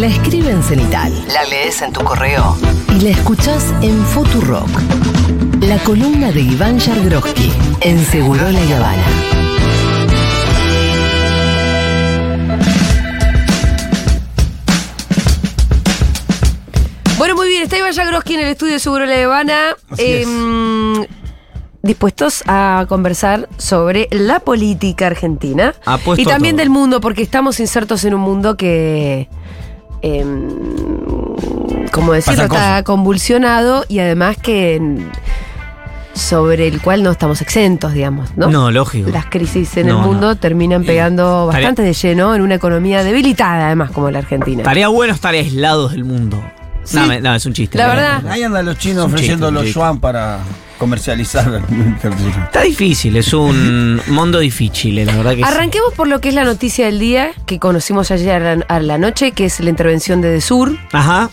La escribe en cenital. La lees en tu correo. Y la escuchás en Futurock. La columna de Iván Yargroski en Seguro La Habana. Bueno, muy bien, está Iván Yagroski en el estudio de Seguro La Habana. Así es. em, dispuestos a conversar sobre la política argentina Apuesto y también del mundo, porque estamos insertos en un mundo que, em, como decirlo, Pasan está cosas. convulsionado y además que sobre el cual no estamos exentos, digamos, ¿no? No, lógico. Las crisis en No, el mundo no. terminan pegando bastante de lleno en una economía debilitada, además, como la Argentina. Estaría bueno estar aislados del mundo. Sí. No, me- no, es un chiste. La verdad. Ahí andan los chinos ofreciendo un los chiste. yuan para comercializar. Está difícil, es un mundo difícil, la verdad que sí. Arranquemos por lo que es la noticia del día que conocimos ayer a la, a la noche, que es la intervención de Desur. Ajá.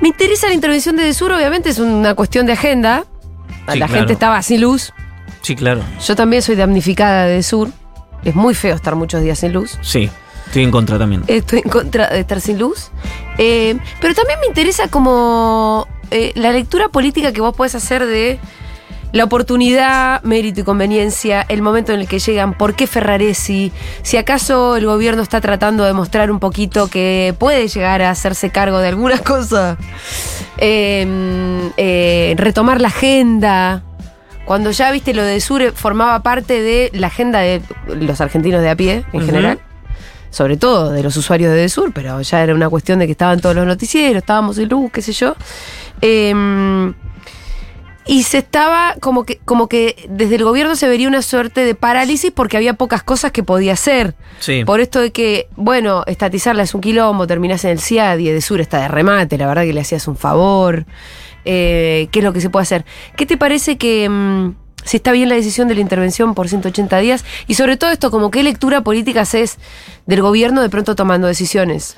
Me interesa la intervención de Desur, obviamente es una cuestión de agenda. Sí, la claro. gente estaba sin luz. Sí, claro. Yo también soy damnificada de Desur. Es muy feo estar muchos días sin luz. Sí, estoy en contra también. Estoy en contra de estar sin luz. Eh, pero también me interesa como eh, la lectura política que vos podés hacer de la oportunidad, mérito y conveniencia, el momento en el que llegan, por qué Ferraresi, si acaso el gobierno está tratando de mostrar un poquito que puede llegar a hacerse cargo de algunas cosas, Eh, eh, retomar la agenda. Cuando ya viste lo de Sure formaba parte de la agenda de los argentinos de a pie en general sobre todo de los usuarios de Desur, pero ya era una cuestión de que estaban todos los noticieros, estábamos en luz, qué sé yo. Eh, y se estaba como que, como que desde el gobierno se vería una suerte de parálisis porque había pocas cosas que podía hacer. Sí. Por esto de que, bueno, estatizarla es un quilombo, terminás en el CIAD y Edesur está de remate, la verdad que le hacías un favor. Eh, ¿Qué es lo que se puede hacer? ¿Qué te parece que mm, si está bien la decisión de la intervención por 180 días? Y sobre todo esto, como qué lectura política haces del gobierno de pronto tomando decisiones.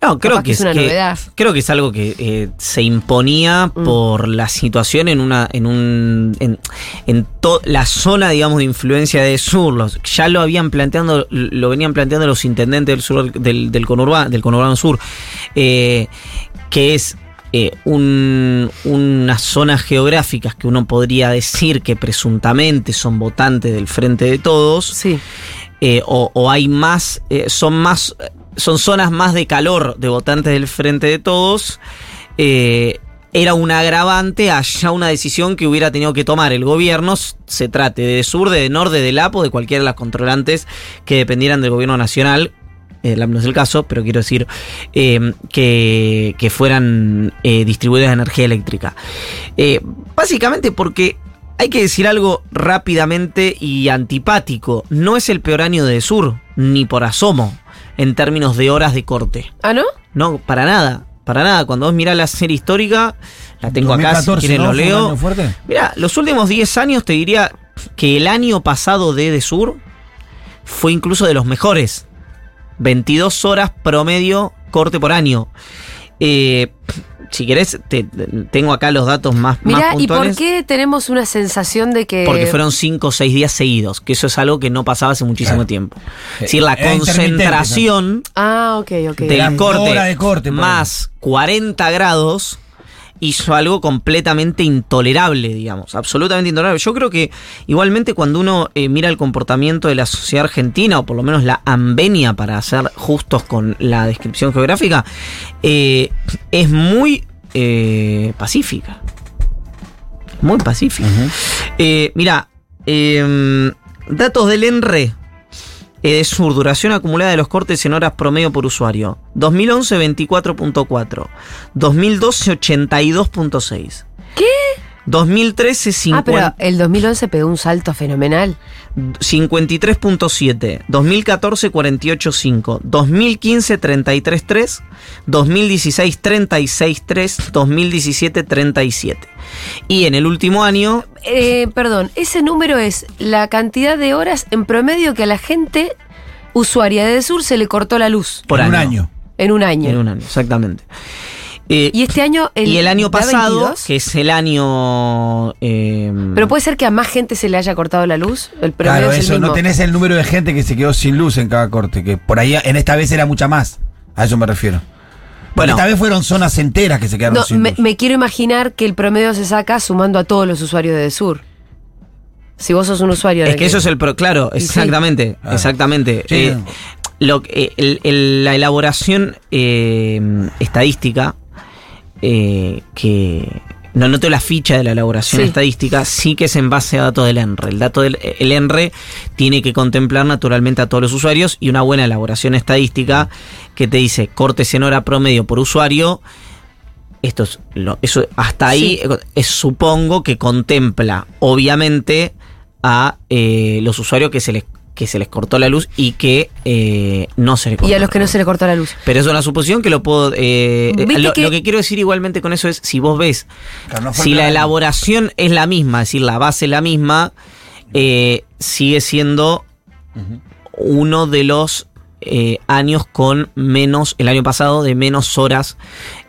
No, creo Capaz que, es una que- novedad. Creo que es algo que eh, se imponía Mm. por la situación en una, en un, en, en to- la zona, digamos, de influencia de sur. Los, ya lo habían planteando, lo venían planteando los intendentes del sur, del, del conurbano, del conurbano sur, eh, que es eh, un- unas zonas geográficas que uno podría decir que presuntamente son votantes del frente de todos Sí. eh, o, o hay más, eh, son más, son zonas más de calor de votantes del Frente de Todos, eh, era un agravante a ya una decisión que hubiera tenido que tomar el gobierno, se trate de sur, de norte, del APO, de cualquiera de las controlantes que dependieran del gobierno nacional. eh, no es el caso, pero quiero decir eh, que, que fueran eh, distribuidas de energía eléctrica. Eh, básicamente porque hay que decir algo rápidamente y antipático. No es el peor año de Sur, ni por asomo, en términos de horas de corte. ¿Ah, no? No, para nada. Para nada. Cuando vos mirás la serie histórica, la tengo acá, si quieren lo leo. fuerte? Mira, los últimos 10 años te diría que el año pasado de De Sur fue incluso de los mejores. 22 horas promedio corte por año. Eh, si querés, te- tengo acá los datos más, más Mirá, ¿y por qué tenemos una sensación de que. Porque fueron 5 o 6 días seguidos, que eso es algo que no pasaba hace muchísimo Claro. tiempo. Es decir, la Era concentración Ah, ok, ok. corte, de corte, por más 40 grados hizo algo completamente intolerable, digamos, absolutamente intolerable. Yo creo que igualmente cuando uno eh, mira el comportamiento de la sociedad argentina, o por lo menos la ambenia, para ser justos con la descripción geográfica, eh, es muy eh, pacífica. Muy pacífica. Mira, datos del ENRE. Eh, sur, duración acumulada de los cortes en horas promedio por usuario. 2011, 24.4. 2012, 82.6. ¿Qué? 2013, Ah, 50 pero el 2011 pegó un salto fenomenal. 53.7. 2014, 48.5. 2015, 33.3. 2016, 36.3. 2017, 37. Y en el último año, Eh, perdón, ese número es la cantidad de horas en promedio que a la gente usuaria de Sur se le cortó la luz por en año. un año. en un año. En un año, exactamente. Eh, Y este año. El, y el año ¿da pasado, 22? que es el año. eh, Pero puede ser que a más gente se le haya cortado la luz. El promedio Claro, es el eso, mismo. no tenés el número de gente que se quedó sin luz en cada corte, que por ahí en esta vez era mucha más. A eso me refiero. Bueno, esta vez fueron zonas enteras que se quedaron No, sin me, luz. me quiero imaginar que el promedio se saca sumando a todos los usuarios de Sur. Si vos sos un usuario Es que eso es el pro, claro, sí. exactamente, Ah. exactamente. Sí. Eh, lo, que- el- el- la elaboración eh, estadística, eh, que no noto la ficha de la elaboración Sí. estadística, sí que es en base a datos del ENRE. El dato del el ENRE tiene que contemplar naturalmente a todos los usuarios y una buena elaboración estadística que te dice cortes en hora promedio por usuario. Esto es lo, eso hasta ahí Sí. es, supongo que contempla obviamente a eh, los usuarios que se les que se les cortó la luz y que eh, no se les cortó Y a los que no se le cortó la luz. Pero es una suposición que lo puedo. eh, eh, lo, que- lo que quiero decir igualmente con eso es: si vos ves, no si la elaboración es la misma, es decir, la base es la misma, eh, sigue siendo uno de los eh, años con menos, el año pasado, de menos horas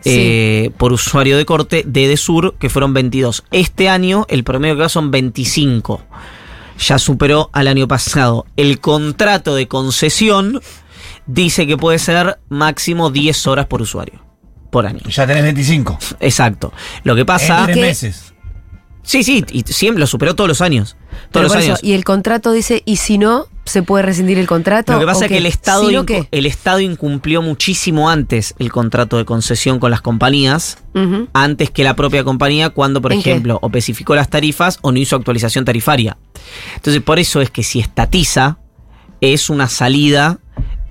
eh, por usuario de corte de Edesur, que fueron 22. Este año, el promedio que va son 25. Ya superó al año pasado. El contrato de concesión dice que puede ser máximo 10 horas por usuario. Por año. Ya tenés 25. Exacto. Lo que pasa. en tres que- meses. Sí, sí, y siempre lo superó todos los años. Pero Todos los eso, años. y el contrato dice, ¿y si no, se puede rescindir el contrato? Lo que pasa ¿O es que el Estado, el Estado incumplió muchísimo antes el contrato de concesión con las compañías, antes que la propia compañía, cuando, por ejemplo, o especificó las tarifas o no hizo actualización tarifaria. Entonces, por eso es que si estatiza, es una salida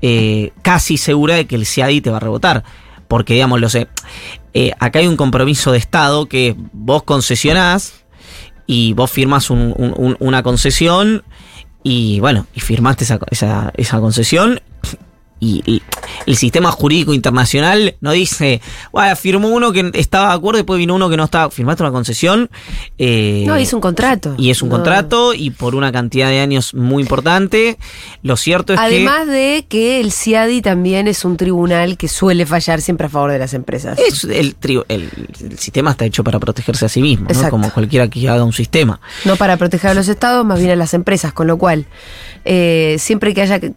eh, casi segura de que el CIADI te va a rebotar. Porque, digamos, lo sé. eh, acá hay un compromiso de Estado que vos concesionás y vos firmas un- un- un- una concesión y bueno, y firmaste esa, esa, esa concesión y, y el sistema jurídico internacional no dice, bueno, firmó uno que estaba de acuerdo, después vino uno que no estaba, firmaste una concesión. eh, No, es un contrato. y es un No. contrato y por una cantidad de años muy importante. Lo cierto es Además de que el CIADI también es un tribunal que suele fallar siempre a favor de las empresas. que es el, tri- el, el sistema está hecho para protegerse a sí mismo, ¿no? Como cualquiera que haga un sistema. No para proteger a los estados, más bien a las empresas, con lo cual, eh, siempre que haya... que-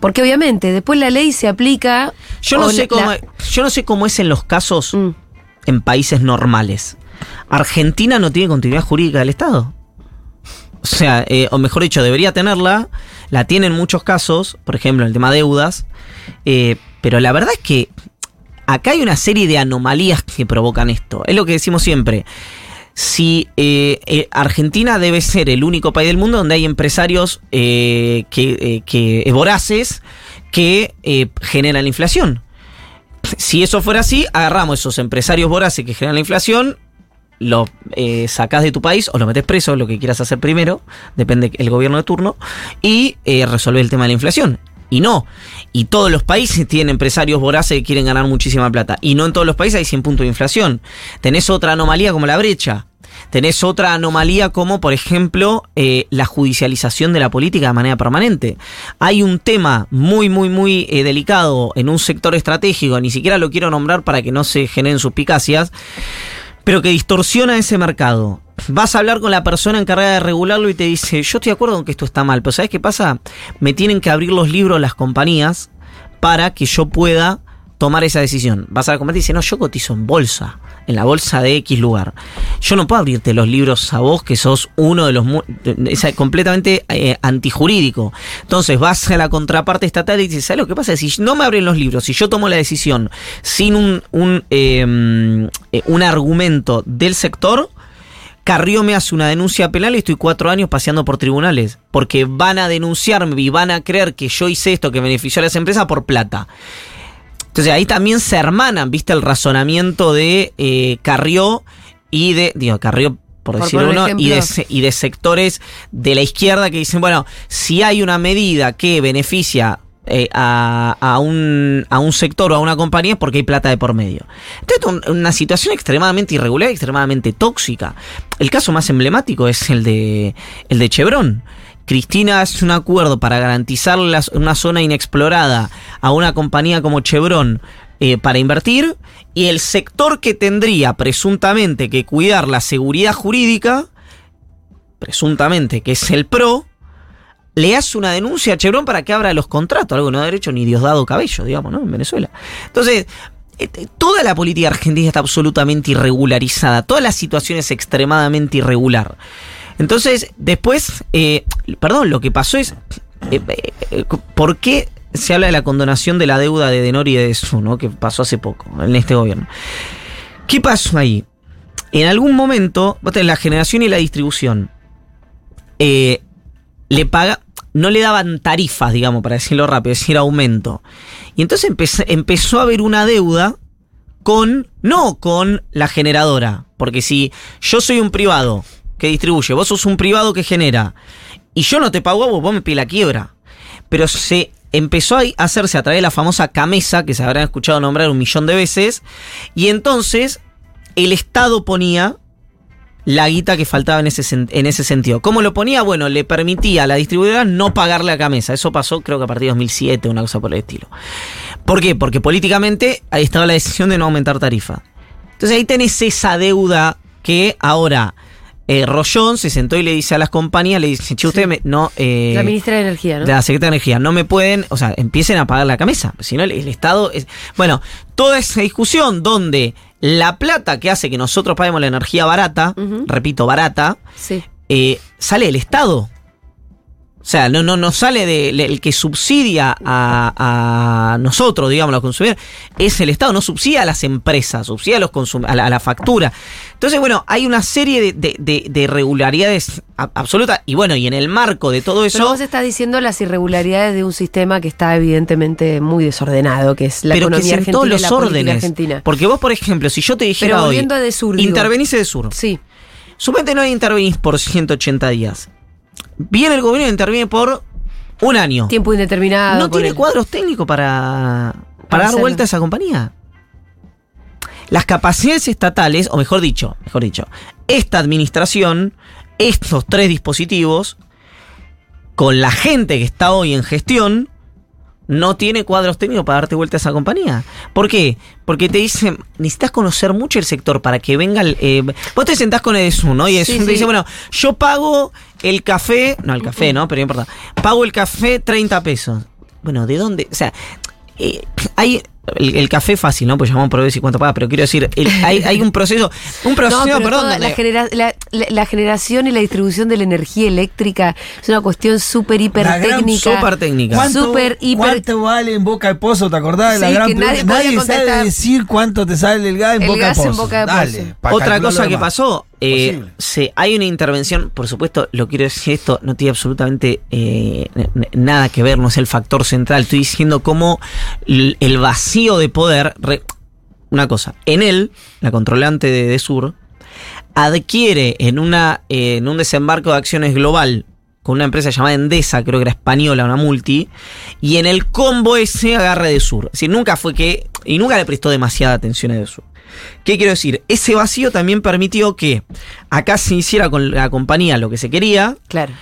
Porque obviamente, después la ley se aplica... Yo no sé la- cómo, la- yo no sé cómo es en los casos Mm. en países normales. Argentina no tiene continuidad jurídica del Estado. O sea, eh, o mejor dicho, debería tenerla. La tiene en muchos casos, por ejemplo, en el tema deudas. eh, pero la verdad es que acá hay una serie de anomalías que provocan esto. Es lo que decimos siempre. Si eh, eh, Argentina debe ser el único país del mundo donde hay empresarios eh, que, que voraces que generan la inflación. Si eso fuera así, agarramos esos empresarios voraces que generan la inflación, los eh, sacás de tu país o los metes preso, lo que quieras hacer primero, depende del gobierno de turno, y eh, el tema de la inflación. Y no. Y todos los países tienen empresarios voraces que quieren ganar muchísima plata. Y no en todos los países hay 100 puntos de inflación. Tenés otra anomalía como la brecha. Tenés otra anomalía como, por ejemplo, eh, la judicialización de la política de manera permanente. Hay un tema muy, muy, muy eh, delicado en un sector estratégico, ni siquiera lo quiero nombrar para que no se generen suspicacias, pero que distorsiona ese mercado. Vas a hablar con la persona encargada de regularlo y te dice, yo estoy de acuerdo con que esto está mal, pero ¿sabes qué pasa? Me tienen que abrir los libros las compañías para que yo pueda tomar esa decisión. Vas a la compañía y dice, no, yo cotizo en bolsa, en la bolsa de X lugar. Yo no puedo abrirte los libros a vos, que sos uno de los... Es completamente eh, antijurídico. Entonces vas a la contraparte estatal y dices, ¿sabes lo que pasa? Si no me abren los libros, si yo tomo la decisión sin un, un, eh, eh, un argumento del sector, Carrió me hace una denuncia penal y estoy cuatro años paseando por tribunales. Porque van a denunciarme y van a creer que yo hice esto que benefició a las empresas por plata. Entonces ahí también se hermanan, viste, el razonamiento de eh, Carrió y de. Digo, Carrió, por, Por decir poner uno, y de, y de sectores de la izquierda que dicen, bueno, si hay una medida que beneficia eh, a, a un, a un sector o a una compañía es porque hay plata de por medio. Entonces, es un- una situación extremadamente irregular, extremadamente tóxica. El caso más emblemático es el de, el de Chevron. Cristina hace un acuerdo para garantizar las- una zona inexplorada a una compañía como Chevron eh, para invertir y el sector que tendría presuntamente que cuidar la seguridad jurídica, presuntamente que es el PRO, le hace una denuncia a Chevron para que abra los contratos, algo no ha derecho ni Diosdado Cabello, digamos, ¿no? En Venezuela. Entonces, eh, toda la política argentina está absolutamente irregularizada, toda la situación es extremadamente irregular. Entonces, después, eh, perdón, lo que pasó es, eh, eh, ¿por qué se habla de la condonación de la deuda de Denori y de Su, ¿no? que pasó hace poco en este gobierno? ¿Qué pasó ahí? En algún momento, vos la generación y la distribución. le paga, no le daban tarifas, digamos, para decirlo rápido, es decir, aumento. Y entonces empezó a haber una deuda con, no con la generadora. Porque si yo soy un privado que distribuye, vos sos un privado que genera, y yo no te pago vos, vos me pide la quiebra. Pero se empezó a hacerse a través de la famosa camesa, que se habrán escuchado nombrar un millón de veces, y entonces el Estado ponía la guita que faltaba en ese, en ese sentido. ¿Cómo lo ponía? Bueno, le permitía a la distribuidora no pagarle a Camesa. Eso pasó creo que a partir de 2007, una cosa por el estilo. ¿Por qué? Porque políticamente ahí estaba la decisión de no aumentar tarifa. Entonces ahí tenés esa deuda que ahora eh, Rollón se sentó y le dice a las compañías, le dice, che, ustedes me- no... eh, La ministra de Energía, ¿no? la Secretaría de Energía. No me pueden, o sea, empiecen a pagar la camisa. Si no, el, el Estado es. Bueno, toda esa discusión donde la plata que hace que nosotros paguemos la energía barata, repito, barata, Sí. eh, sale del Estado. O sea, no, no, no sale del el que subsidia a, a nosotros, digamos, los consumidores, es el Estado, no subsidia a las empresas, subsidia a, los consum- a, la, a la factura. Entonces, bueno, hay una serie de, de- de- de irregularidades absolutas. Y bueno, y en el marco de todo eso. Pero vos estás diciendo las irregularidades de un sistema que está evidentemente muy desordenado, que es la pero que economía en argentina todos y los la órdenes. argentina. Porque vos, por ejemplo, si yo te dijera Pero hoy, de sur, intervenís de sur. Sí. Suponete no intervenís por 180 días. Viene el gobierno y interviene por un año. Tiempo indeterminado. no tiene cuadros técnicos para, Para para dar hacerlo. vuelta a esa compañía. Las capacidades estatales, o mejor dicho, mejor dicho, esta administración, estos tres dispositivos, con la gente que está hoy en gestión, no tiene cuadros técnicos para darte vuelta a esa compañía. ¿Por qué? Porque te dicen, necesitas conocer mucho el sector para que venga el... eh, vos te sentás con Edesur, ¿no? Y Edesur Sí, te sí. dice, bueno, yo pago el café, no el café, ¿no? Pero no importa. Pago el café 30 pesos. Bueno, ¿de dónde? O sea, eh, hay... El, el café fácil, ¿no? Pues llamamos por ver si cuánto paga, pero quiero decir, el- hay, hay un proceso, un proceso, No, perdón, toda la, genera- la- la- la generación y la distribución de la energía eléctrica es una cuestión súper, hiper La gran técnica. súper técnica. ¿Cuánto, hiper- ¿Cuánto vale en Boca de Pozo? ¿Te acordás de la Sí, gran que nadie podía sabe decir cuánto te sale el gas en El Boca gas de en Pozo. Boca de Dale, Pozo. pa' Otra cosa que pasó, eh, se, hay una intervención, por supuesto, lo quiero decir esto, no tiene absolutamente eh, nada que ver, no es el factor central, estoy diciendo cómo el vacío de poder, re- una cosa, en él, la controlante de, de Sur, adquiere en, una, eh, en un desembarco de acciones global con una empresa llamada Endesa, creo que era española, una multi, y en el combo ese agarra de Sur. Es decir, nunca fue que, y nunca le prestó demasiada atención a de Sur. ¿Qué quiero decir? Ese vacío también permitió que acá se hiciera con la compañía lo que se quería, Claro.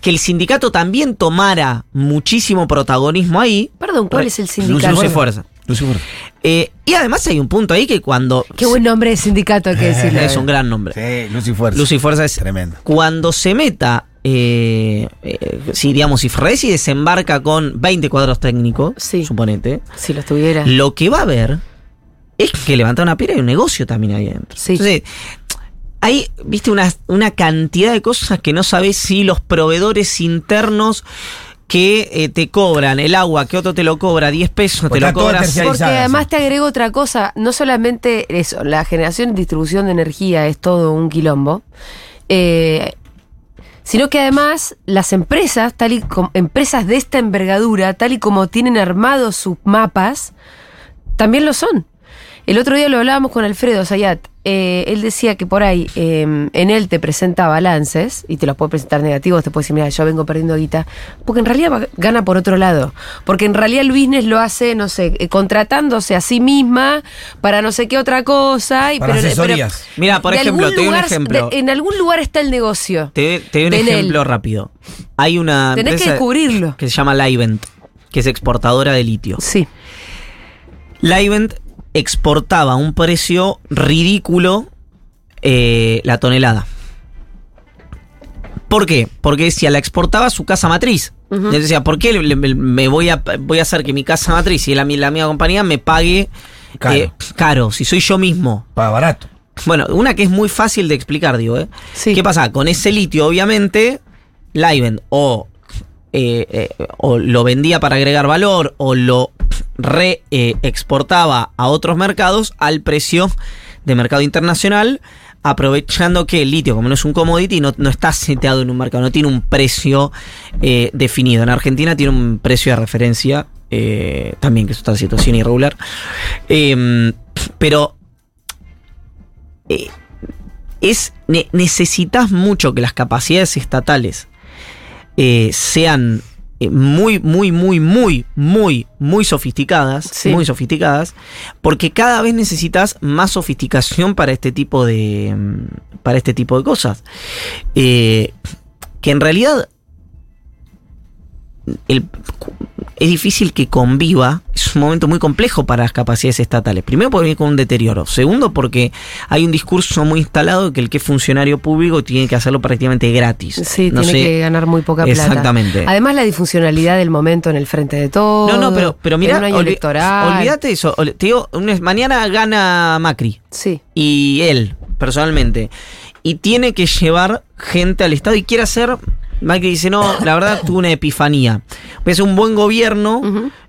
que el sindicato también tomara muchísimo protagonismo ahí. Perdón, ¿cuál Re- es el sindicato? Luce Fuerza. Lucifer. Eh, y además hay un punto ahí que cuando... Qué buen nombre de sindicato, hay que decirlo. Es un gran nombre. Sí, Lucy Fuerza. Lucy Fuerza es Tremendo. cuando se meta, eh, eh, si digamos, si Fredesi desembarca con 20 cuadros técnicos, Sí. suponete, Si lo tuviera. lo que va a haber es que levantar una piedra y un negocio también ahí adentro. Sí. Entonces, hay, viste, una, una cantidad de cosas que no sabes si los proveedores internos que eh, te cobran el agua, que otro te lo cobra 10 pesos, Pues te lo está todo cobra terciarizado. Porque además te agrego otra cosa, no solamente eso, la generación y distribución de energía es todo un quilombo, eh, sino que además las empresas, tal y como empresas de esta envergadura, tal y como tienen armados sus mapas, también lo son. El otro día lo hablábamos con Alfredo Sayat. eh, él decía que por ahí eh, en él te presenta balances y te los puede presentar negativos, te puede decir, mira, yo vengo perdiendo guita, porque en realidad gana por otro lado. Porque en realidad el business lo hace, no sé, eh, contratándose a sí misma para no sé qué otra cosa. Y, Para asesorías. Mira, por ejemplo, te doy un ejemplo. de- en algún lugar está el negocio. Te, te doy un él. ejemplo rápido. Hay una Tenés que descubrirlo. que se llama Livent, que es exportadora de litio. Sí. Livent exportaba a un precio ridículo eh, la tonelada. ¿Por qué? Porque decía, la exportaba a su casa matriz. Decía, ¿por qué le- le- me voy a, voy a hacer que mi casa matriz y la, mi- la mía compañía me pague Caro. eh, caro, si soy yo mismo. Para barato. Bueno, una que es muy fácil de explicar, digo, ¿eh? Sí. ¿Qué pasa? Con ese litio, obviamente, Livent o, eh, eh, o lo vendía para agregar valor o lo re-exportaba a otros mercados al precio de mercado internacional, aprovechando que el litio, como no es un commodity, no, no está seteado en un mercado, no tiene un precio eh, definido. En Argentina tiene un precio de referencia, eh, también que es otra situación irregular. Em, pero eh, es ne- necesitas mucho que las capacidades estatales eh, sean eh, muy, muy, muy, muy, muy, muy sofisticadas, Sí. muy sofisticadas, porque cada vez necesitas más sofisticación para este tipo de, mm, para este tipo de cosas, Eh, que en realidad el- es difícil que conviva, es un momento muy complejo para las capacidades estatales. Primero porque viene con un deterioro. Segundo porque hay un discurso muy instalado de que el que es funcionario público tiene que hacerlo prácticamente gratis. Sí, No tiene sé- que ganar muy poca plata. Exactamente. Además, la disfuncionalidad del momento en el frente de todo. No, no, pero, pero mira, olvídate eso. Te digo, mañana gana Macri Sí. y él, personalmente, y tiene que llevar gente al Estado y quiere hacer. Macri dice, no, la verdad tuve una epifanía. Voy a hacer un buen gobierno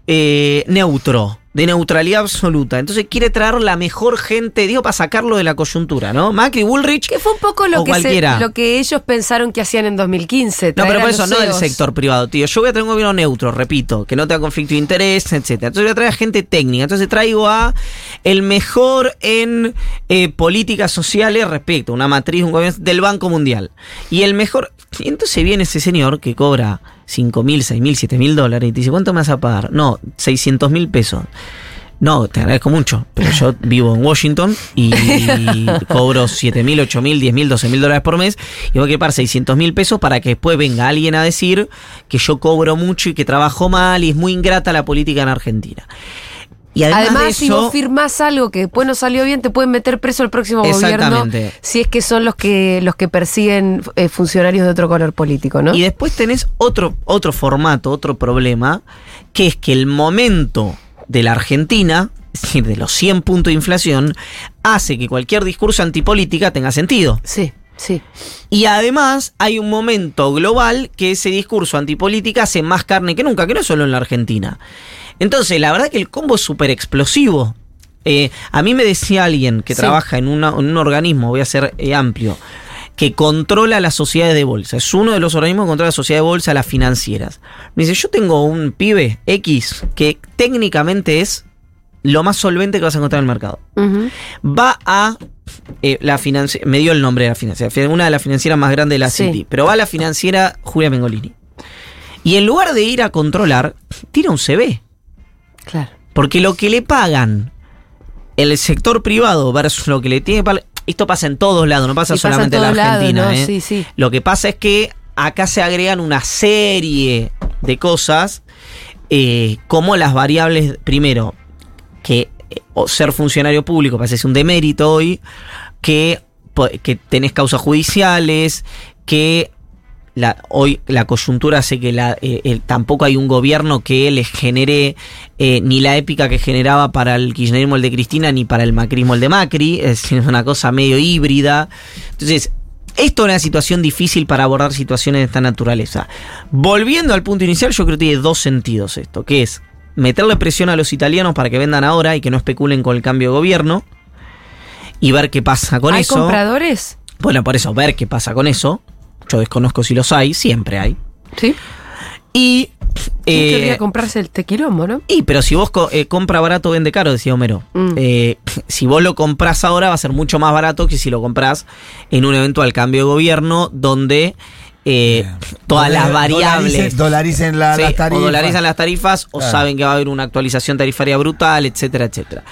eh, neutro, de neutralidad absoluta. Entonces quiere traer la mejor gente, digo, para sacarlo de la coyuntura, ¿no? Macri, Bullrich. Que fue un poco lo que, se- lo que ellos pensaron que hacían en 2015. No, traer pero por eso no del CEOs. sector privado, tío. Yo voy a tener un gobierno neutro, repito, que no tenga conflicto de interés, etcétera. Entonces voy a traer a gente técnica. Entonces traigo a el mejor en eh, políticas sociales respecto a una matriz un gobierno del Banco Mundial. Y el mejor. Y entonces viene ese señor que cobra 5 mil, 6 mil, 7 mil dólares y te dice, ¿cuánto me vas a pagar? No, 600 mil pesos. No, te agradezco mucho, pero yo vivo en Washington y cobro 7 mil, 8 mil, 10 mil, 12 mil dólares por mes y voy a quedar 600 mil pesos para que después venga alguien a decir que yo cobro mucho y que trabajo mal y es muy ingrata la política en Argentina. Y además, Además, de si vos firmás algo que después no salió bien, te pueden meter preso el próximo gobierno si es que son los que los que persiguen eh, funcionarios de otro color político, ¿no? Y después tenés otro, otro formato, otro problema, que es que el momento de la Argentina, es decir, de los 100 puntos de inflación, hace que cualquier discurso antipolítica tenga sentido. Sí, sí. Y además hay un momento global que ese discurso antipolítica hace más carne que nunca, que no es solo en la Argentina. Entonces, la verdad que el combo es súper explosivo. Eh, a mí me decía alguien que Sí. trabaja en, una- en un organismo, voy a ser eh, amplio, que controla las sociedades de bolsa. Es uno de los organismos que controla las sociedades de bolsa, las financieras. Me dice, yo tengo un pibe X que técnicamente es lo más solvente que vas a encontrar en el mercado va a eh, la financiera, me dio el nombre de la financiera, fi- una de las financieras más grandes de la Sí. City, pero va a la financiera Julia Mengolini. Y en lugar de ir a controlar, tira un CV. Claro. Porque lo que le pagan el sector privado versus lo que le tiene Esto pasa en todos lados, no pasa Y pasa en solamente en la lados, Argentina. ¿no? ¿eh? Sí, sí. Lo que pasa es que acá se agregan una serie de cosas, eh, como las variables, primero, que eh, o ser funcionario público parece un demérito hoy, que, que tenés causas judiciales, que la, hoy la coyuntura hace que la, eh, el- tampoco hay un gobierno que les genere eh, ni la épica que generaba para el kirchnerismo el de Cristina ni para el macrismo el de Macri, es una cosa medio híbrida. Entonces, esto es una situación difícil para abordar situaciones de esta naturaleza. Volviendo al punto inicial, yo creo que tiene dos sentidos esto, que es meterle presión a los italianos para que vendan ahora y que no especulen con el cambio de gobierno y ver qué pasa con ¿Hay eso. compradores? Bueno, por eso, ver qué pasa con eso. Yo desconozco si los hay, siempre hay. Sí. Y. ¿Quién eh, querría comprarse el tequilombo, no? y, pero si vos co- eh, compra barato, vende caro, decía Homero. Mm. Eh, si vos lo comprás ahora, va a ser mucho más barato que si lo comprás en un eventual cambio de gobierno donde eh, todas las variables. Dolaricen, dolaricen la- Sí, las tarifas. O dolarizan las tarifas o Claro. saben que va a haber una actualización tarifaria brutal, etcétera, etcétera.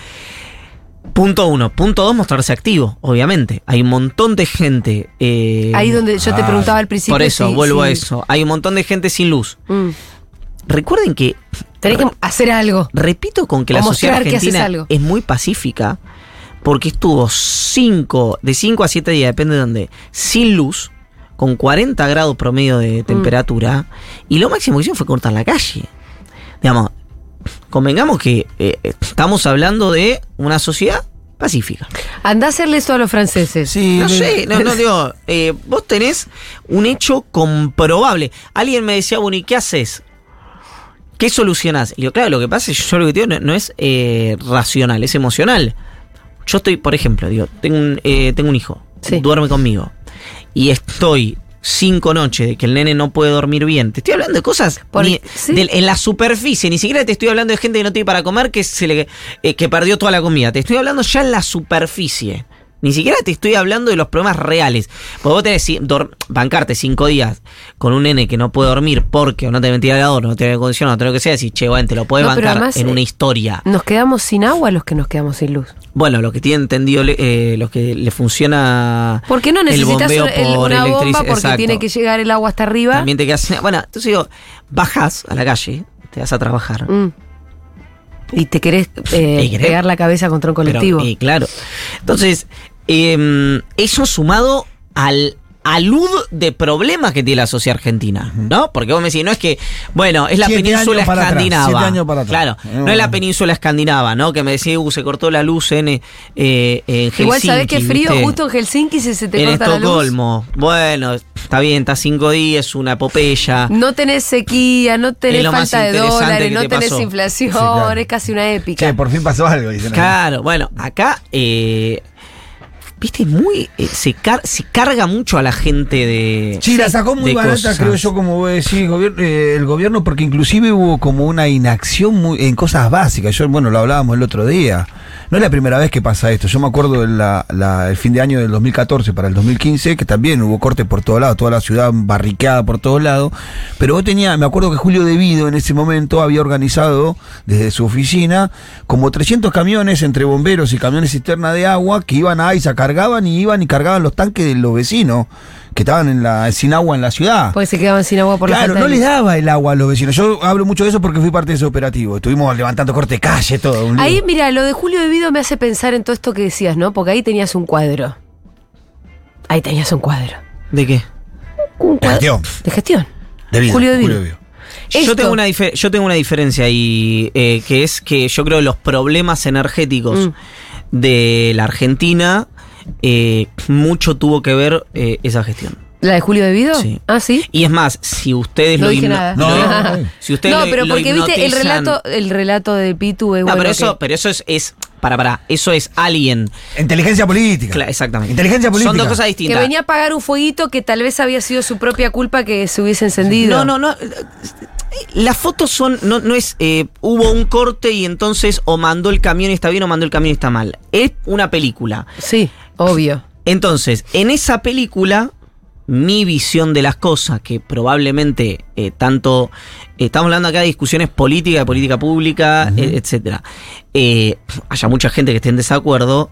Punto uno. Punto dos, mostrarse activo, obviamente. Hay un montón de gente. eh, Ahí donde yo te ah, preguntaba al principio. por eso, vuelvo a eso. Hay un montón de gente sin luz. Mm. Recuerden que, Tenés que hacer algo. repito con que O la sociedad argentina algo. es muy pacífica, porque estuvo cinco, de 5 a 7 días, depende de dónde, sin luz, con 40 grados promedio Mm. de temperatura, y lo máximo que hicieron fue cortar la calle. Digamos, convengamos que eh, estamos hablando de una sociedad pacífica. Anda a hacerle eso a los franceses. Sí, No sé, no, no digo, eh, vos tenés un hecho comprobable. Alguien me decía, bueno, ¿y qué haces? ¿Qué solucionás? Y digo, claro, lo que pasa es que yo lo que digo no, no es eh, racional, es emocional. Yo estoy, por ejemplo, digo, tengo un, eh, tengo un hijo, Sí. duerme conmigo, y estoy cinco noches de que el nene no puede dormir bien. Te estoy hablando de cosas Por- ni- sí. del- en la superficie, ni siquiera te estoy hablando de gente que no tiene para comer, que, se le, eh, que perdió toda la comida. Te estoy hablando ya en la superficie. Ni siquiera te estoy hablando de los problemas reales. Porque vos tenés bancarte cinco días con un nene que no puede dormir porque o no tiene ventilador, no tiene condición, no tiene lo que sea, decís, che, bueno, te lo puedes No, bancar además, en eh, una historia. Nos quedamos sin agua los que nos quedamos sin luz. Bueno, lo que tiene entendido, eh, los que le funciona. ¿Por qué no el necesitas bombeo un- el- por una bomba porque Exacto. tiene que llegar el agua hasta arriba? También te quedas. Bueno, entonces digo, bajas a la calle, te vas a trabajar. Mm. Y te querés, eh, Y querés- pegar la cabeza contra un colectivo. Pero, eh, claro. Entonces, eh, eso sumado al alud de problemas que tiene la sociedad argentina, ¿no? Porque vos me decís, no es que, bueno, es la Siete península años para atrás, escandinava. siete años para atrás. Claro, Eh, no es la península escandinava, ¿no? Que me decís, uh, se cortó la luz en, eh, eh, en Helsinki. Igual sabés que frío ¿viste? justo en Helsinki se, se te en corta la luz. Estocolmo. Bueno, está bien, está cinco días, una epopeya. No tenés sequía, no tenés falta de dólares, no te tenés pasó. inflación, Sí, claro. es casi una épica. Che, por fin pasó algo, dicen. Claro, bueno, acá, eh, viste, muy, eh, se, car- se carga mucho a la gente de... Sí, la sacó muy barata, cosas. creo yo, como voy a decir, el gobierno, eh, el gobierno, porque inclusive hubo como una inacción muy, en cosas básicas. Yo, bueno, lo hablábamos el otro día. No es la primera vez que pasa esto. Yo me acuerdo del el fin de año del 2014 para el 2015, que también hubo corte por todos lados, toda la ciudad barriqueada por todos lados. Pero vos tenía, me acuerdo que Julio Devido en ese momento había organizado desde su oficina como 300 camiones entre bomberos y camiones cisterna de agua que iban a se cargaban y iban y cargaban los tanques de los vecinos que estaban en la, sin agua en la ciudad. Porque se quedaban sin agua por la Claro, no de les daba el agua a los vecinos. Yo hablo mucho de eso porque fui parte de ese operativo. Estuvimos levantando corte de calle, todo. un. Ahí, mira, lo de Julio Devido me hace pensar en todo esto que decías, ¿no? Porque ahí tenías un cuadro. Ahí tenías un cuadro. ¿De qué? Un De cuadro gestión. de gestión. Debido, Julio Devido. Devido. Yo tengo, una yo tengo una diferencia ahí, eh, que es que yo creo que los problemas energéticos Mm. de la Argentina, eh, mucho tuvo que ver eh, esa gestión. ¿La de Julio Devido? Sí. Ah, sí. Y es más, si ustedes No lo dije nada. No, no, no. si ustedes no, lo- pero lo porque viste el relato, el relato de Pitu es No, bueno pero eso, que- pero eso es, es para, para, eso es alguien. Inteligencia política. Cla- exactamente. Inteligencia política. Son dos cosas que distintas. venía a apagar un fueguito que tal vez había sido su propia culpa que se hubiese encendido. No, no, no. Las fotos son, no, no es, eh, hubo un corte y entonces o mandó el camión y está bien o mandó el camión y está mal. Es una película. Sí, obvio. Entonces, en esa película, mi visión de las cosas, que probablemente eh, tanto, estamos hablando acá de discusiones políticas, de política pública, eh, etcétera, eh, haya mucha gente que esté en desacuerdo,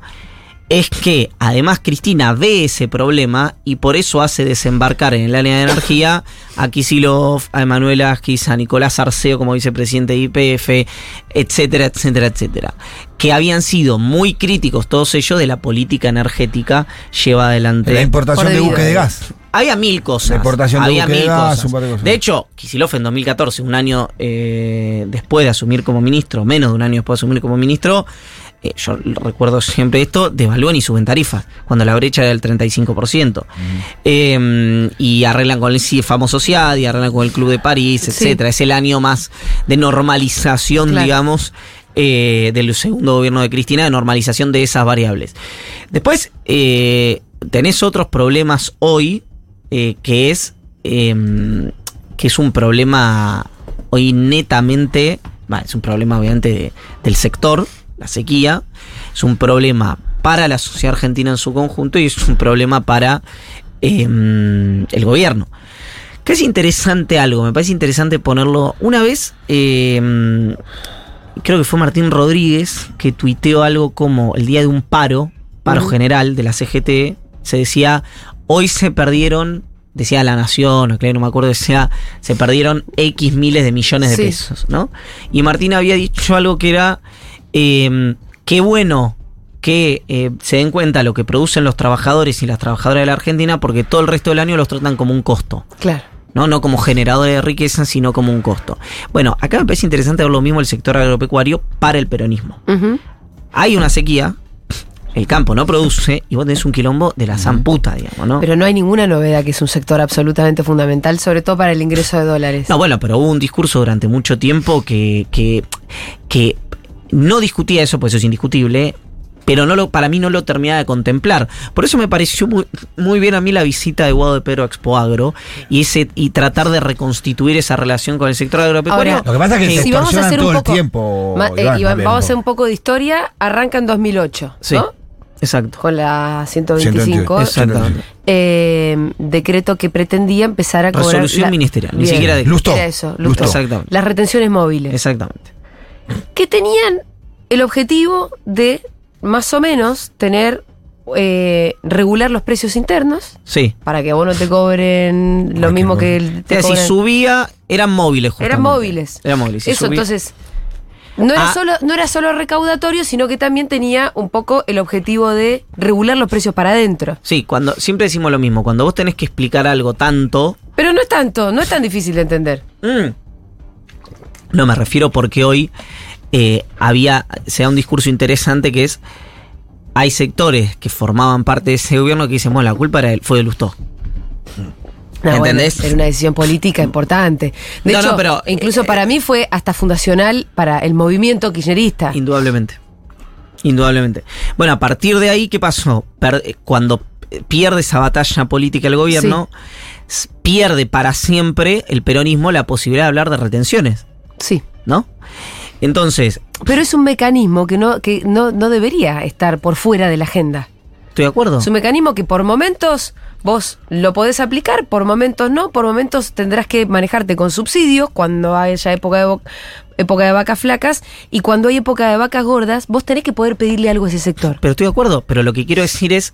es que además Cristina ve ese problema y por eso hace desembarcar en el área de energía a Kisilov, a Emanuel Asquis, a Nicolás Arceo como vicepresidente de IPF, etcétera, etcétera, etcétera. Que habían sido muy críticos todos ellos de la política energética llevada adelante. La importación Por de debido. buque de gas. Había mil cosas. La importación de había de mil gas, cosas. de cosas. De hecho, Kicillof en 2014, un año eh, después de asumir como ministro, menos de un año después de asumir como ministro, eh, yo recuerdo siempre esto, devalúan y suben tarifas, cuando la brecha era del 35%. Eh, y arreglan con el sí, famoso CIAD, y arreglan con el Club de París, Sí. etcétera. Es el año más de normalización, Claro. digamos, eh, del segundo gobierno de Cristina, de normalización de esas variables. Después, eh, tenés otros problemas hoy, que es em, que es un problema hoy netamente, es un problema obviamente de- del sector, la sequía, es un problema para la sociedad argentina en su conjunto y es un problema para em, el gobierno. Que es interesante algo, me parece interesante ponerlo. Una vez, em, creo que fue Martín Rodríguez que tuiteó algo como el día de un paro, paro general de la CGT, se decía, hoy se perdieron, decía La Nación, o no me acuerdo, decía, se perdieron X miles de millones de Sí. pesos, ¿no? Y Martín había dicho algo que era, eh, qué bueno que eh, se den cuenta lo que producen los trabajadores y las trabajadoras de la Argentina, porque todo el resto del año los tratan como un costo. Claro. ¿no? No como generador de riqueza, sino como un costo. Bueno, acá me parece interesante ver lo mismo el sector agropecuario para el peronismo. Hay una sequía, el campo no produce y vos tenés un quilombo de la zamputa, digamos, ¿no? Pero no hay ninguna novedad que es un sector absolutamente fundamental, sobre todo para el ingreso de dólares. No, bueno, pero hubo un discurso durante mucho tiempo que, que, que no discutía eso, pues eso es indiscutible, pero no lo, para mí no lo terminaba de contemplar. Por eso me pareció muy, muy bien a mí la visita de Guado de Pedro a Expo Agro y, ese, y tratar de reconstituir esa relación con el sector agropecuario. Ahora, Lo que pasa es que se si vamos a hacer un todo poco, el tiempo. Ma- eh, Iván, Iván, también, vamos a hacer un poco de historia. Arranca en 2008, sí, ¿no? exacto. Con la 125. 125. Exactamente. eh, decreto que pretendía empezar a cobrar. Resolución la- ministerial, ni siquiera de Lustó. Era eso, Lustó. lustó. Exactamente. Las retenciones móviles. Exactamente. Que tenían el objetivo de más o menos tener eh, regular los precios internos Sí. para que vos no te cobren lo mismo que el- te Es decir, cobran- subía, eran móviles justamente. eran móviles. Eran móviles. si Eso, subía- entonces. No era, Ah. solo, no era solo recaudatorio, sino que también tenía un poco el objetivo de regular los precios para adentro. Sí, cuando siempre decimos lo mismo, cuando vos tenés que explicar algo tanto, Pero no es tanto, no es tan difícil de entender. Mm. No me refiero porque hoy eh, había, se da un discurso interesante que es, hay sectores que formaban parte de ese gobierno que dicen, bueno, la culpa era, fue de Lustó. No, bueno, ¿Entendés? era una decisión política importante. De No, hecho, no, pero, incluso eh, para mí fue hasta fundacional para el movimiento kirchnerista. Indudablemente. Indudablemente. Bueno, a partir de ahí, ¿qué pasó? Per- eh, cuando eh, pierde esa batalla política el gobierno, pierde para siempre el peronismo la posibilidad de hablar de retenciones, Sí. ¿no? Entonces, Pero es un mecanismo que no, que no, no debería estar por fuera de la agenda. ¿estoy de acuerdo? Es un mecanismo que por momentos vos lo podés aplicar, por momentos no, por momentos tendrás que manejarte con subsidios cuando haya época de, época de vacas flacas y cuando hay época de vacas gordas, vos tenés que poder pedirle algo a ese sector. Pero estoy de acuerdo, pero lo que quiero decir es,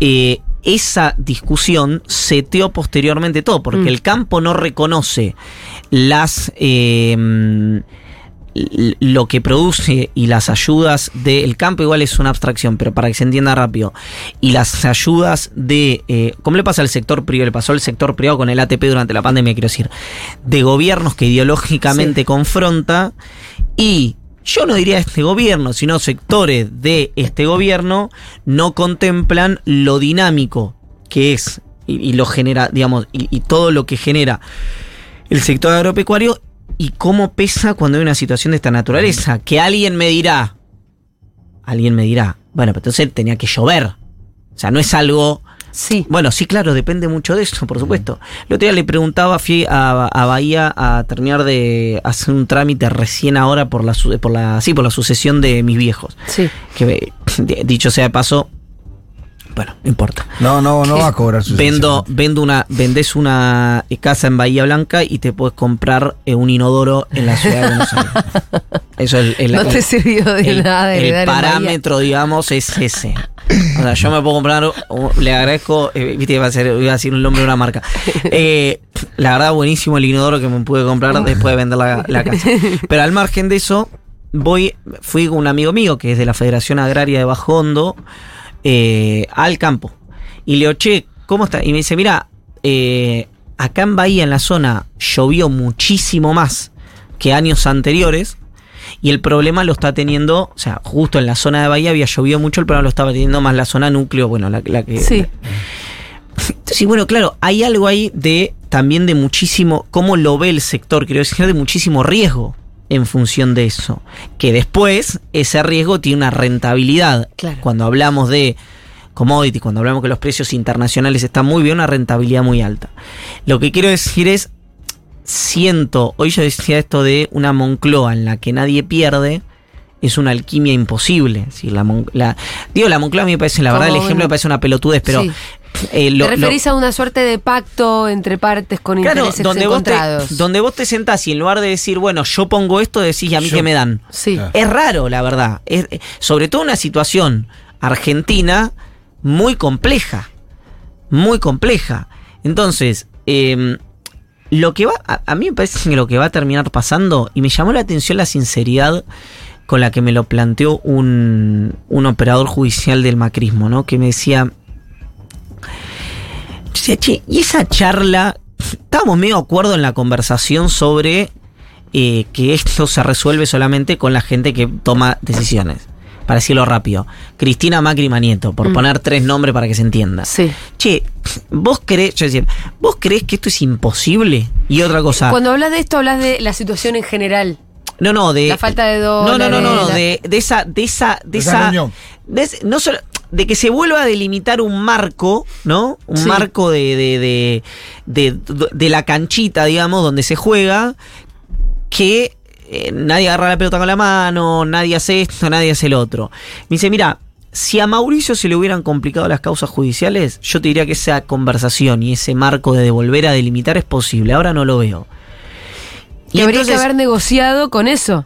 eh, esa discusión seteó posteriormente todo, porque Mm. el campo no reconoce las... eh, l- lo que produce y las ayudas del campo igual es una abstracción, pero para que se entienda rápido. Y las ayudas de, eh, ¿cómo le pasa al sector privado? Le pasó al sector privado con el ATP durante la pandemia, quiero decir, de gobiernos que ideológicamente Sí. confronta y yo no diría este gobierno, sino sectores de este gobierno no contemplan lo dinámico que es y, lo genera, digamos, y, y todo lo que genera el sector agropecuario y cómo pesa cuando hay una situación de esta naturaleza. Que alguien me dirá, alguien me dirá, bueno, pero entonces tenía que llover. O sea, no es algo Sí. bueno, sí, claro, depende mucho de eso, por supuesto. El otro día le preguntaba, fui a, a Bahía a terminar de hacer un trámite recién ahora por la, por la, sí, por la sucesión de mis viejos. Sí. Que dicho sea de paso, bueno, no importa. No, no, no va a cobrar su Vendo, vendo una, vendés una casa en Bahía Blanca y te puedes comprar eh, un inodoro en la ciudad de Buenos Aires. Eso es el, no te el- sirvió de el, nada el parámetro, digamos, es ese. O sea, yo me puedo comprar, un- le agradezco, eh, viste, iba a, ser, iba a decir un nombre de una marca. Eh, la verdad, buenísimo el inodoro que me pude comprar después de vender la, la casa. Pero al margen de eso, voy, fui con un amigo mío que es de la Federación Agraria de Bajo Hondo eh, al campo. Y le digo, che, ¿cómo está? Y me dice, mira, eh, acá en Bahía, en la zona, llovió muchísimo más que años anteriores. Y el problema lo está teniendo, o sea, justo en la zona de Bahía había llovido mucho, el problema lo estaba teniendo más la zona núcleo, bueno, la, la que... Sí. Entonces, y bueno, claro, hay algo ahí de también de muchísimo, cómo lo ve el sector, quiero decir, de muchísimo riesgo en función de eso. Que después ese riesgo tiene una rentabilidad. Claro. Cuando hablamos de commodity, cuando hablamos que los precios internacionales están muy bien, una rentabilidad muy alta. Lo que quiero decir es, siento, hoy yo decía esto de una Moncloa en la que nadie pierde, es una alquimia imposible. Decir, la, digo, la Moncloa a mí me parece, la verdad, el ejemplo me parece una pelotudez, pero Sí. eh, lo- Te lo- referís a una suerte de pacto entre partes con Claro, intereses donde vos, te, encontrados. donde vos te sentás y en lugar de decir, bueno, yo pongo esto, decís, ¿y a mí Yo- qué me dan? Sí. Claro. Es raro, la verdad. Es, eh, sobre todo una situación argentina muy compleja. Muy compleja. Entonces, eh, lo que va. A, a mí me parece que lo que va a terminar pasando, y me llamó la atención la sinceridad con la que me lo planteó un, un operador judicial del macrismo, ¿no? Que me decía. Decía, che, y esa charla estábamos medio de acuerdo en la conversación sobre eh, que esto se resuelve solamente con la gente que toma decisiones. Para decirlo rápido. Cristina Macri Manieto, por Mm. poner tres nombres para que se entienda. Sí. Che, vos crees, yo decía, ¿vos crees que esto es imposible? Y otra cosa. Cuando hablas de esto, hablas de la situación en general. No, no, de. La falta de No, no, no, no, no, dólares, la- de, de esa, de esa, de esa de no solo. De que se vuelva a delimitar un marco, ¿no? Un Sí. marco de, de, de, de, de la canchita, digamos, donde se juega, que eh, nadie agarra la pelota con la mano, nadie hace esto, nadie hace el otro. Me dice, mira, si a Mauricio se le hubieran complicado las causas judiciales, yo te diría que esa conversación y ese marco de volver a delimitar es posible. Ahora no lo veo. Y Y habría entonces- que haber negociado con eso.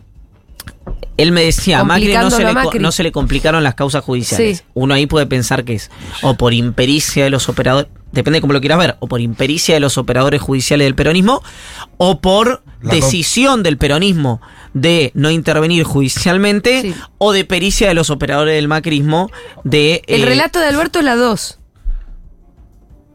él me decía, a Macri no se, le, Macri. no se le complicaron las causas judiciales. Sí. Uno ahí puede pensar que es o por impericia de los operadores, depende de cómo lo quieras ver, o por impericia de los operadores judiciales del peronismo, o por La decisión del peronismo de no intervenir judicialmente, Sí. o de pericia de los operadores del macrismo de... El eh, relato de Alberto es la 2.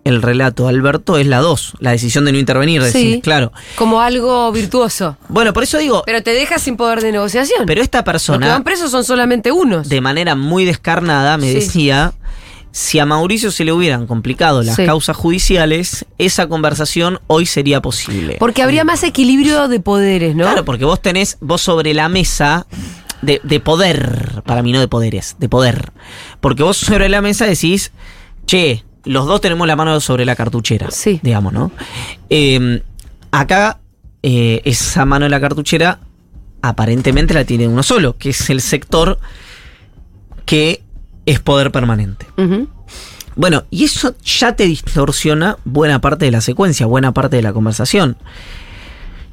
El relato de Alberto es la 2, la decisión de no intervenir, Sí. decís, claro. Como algo virtuoso. Bueno, por eso digo, Pero te deja sin poder de negociación. pero esta Los que persona... van presos son solamente unos. de manera muy descarnada me Sí. decía, si a Mauricio se le hubieran complicado las Sí. causas judiciales, esa conversación hoy sería posible. Porque habría más equilibrio de poderes, ¿no? Claro, porque vos tenés, vos sobre la mesa de, de poder, para mí no de poderes, de poder. Porque vos sobre la mesa decís, che, los dos tenemos la mano sobre la cartuchera, Sí. digamos, ¿no? Eh, acá, eh, esa mano de la cartuchera aparentemente la tiene uno solo, que es el sector que es poder permanente. Bueno, y eso ya te distorsiona buena parte de la secuencia, buena parte de la conversación.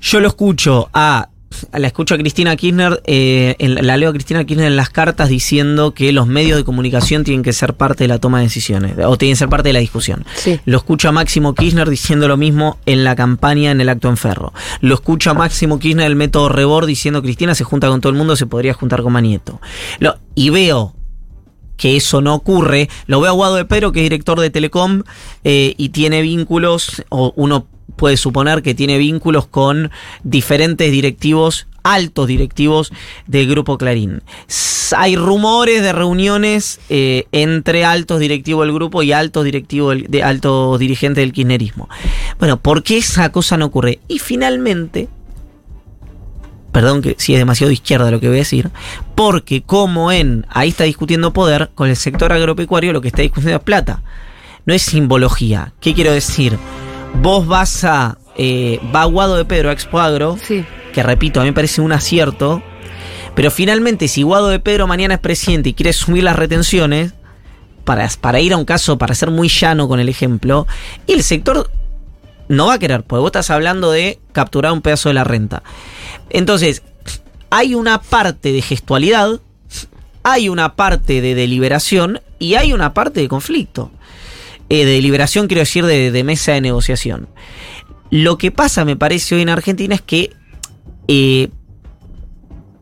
Yo lo escucho a. La escucho a Cristina Kirchner, eh, en- la leo a Cristina Kirchner en las cartas diciendo que los medios de comunicación tienen que ser parte de la toma de decisiones, o tienen que ser parte de la discusión. Sí. Lo escucho a Máximo Kirchner diciendo lo mismo en la campaña en el acto en Ferro. Lo escucho a Máximo Kirchner el método Rebord diciendo Cristina se junta con todo el mundo, se podría juntar con Manieto. Lo- y veo que eso no ocurre. Lo veo a Guado de Pedro, que es director de Telecom, eh, y tiene vínculos, o uno puede suponer que tiene vínculos con diferentes directivos, altos directivos del Grupo Clarín. Hay rumores de reuniones eh, entre altos directivos del grupo y altos directivos del- de altos dirigentes del kirchnerismo. Bueno, ¿por qué esa cosa no ocurre? Y finalmente, perdón que si es demasiado de izquierda lo que voy a decir, porque como en, ahí está discutiendo poder, con el sector agropecuario lo que está discutiendo es plata. No es simbología. ¿Qué quiero decir? Vos vas a, eh, va Guado de Pedro a Expo Agro, Sí. que repito, a mí me parece un acierto, pero finalmente si Guado de Pedro mañana es presidente y quiere subir las retenciones, para, para ir a un caso, para ser muy llano con el ejemplo, y el sector no va a querer, porque vos estás hablando de capturar un pedazo de la renta. Entonces, hay una parte de gestualidad, hay una parte de deliberación y hay una parte de conflicto. Eh, de deliberación quiero decir de, de mesa de negociación. Lo que pasa, me parece, hoy en Argentina es que eh,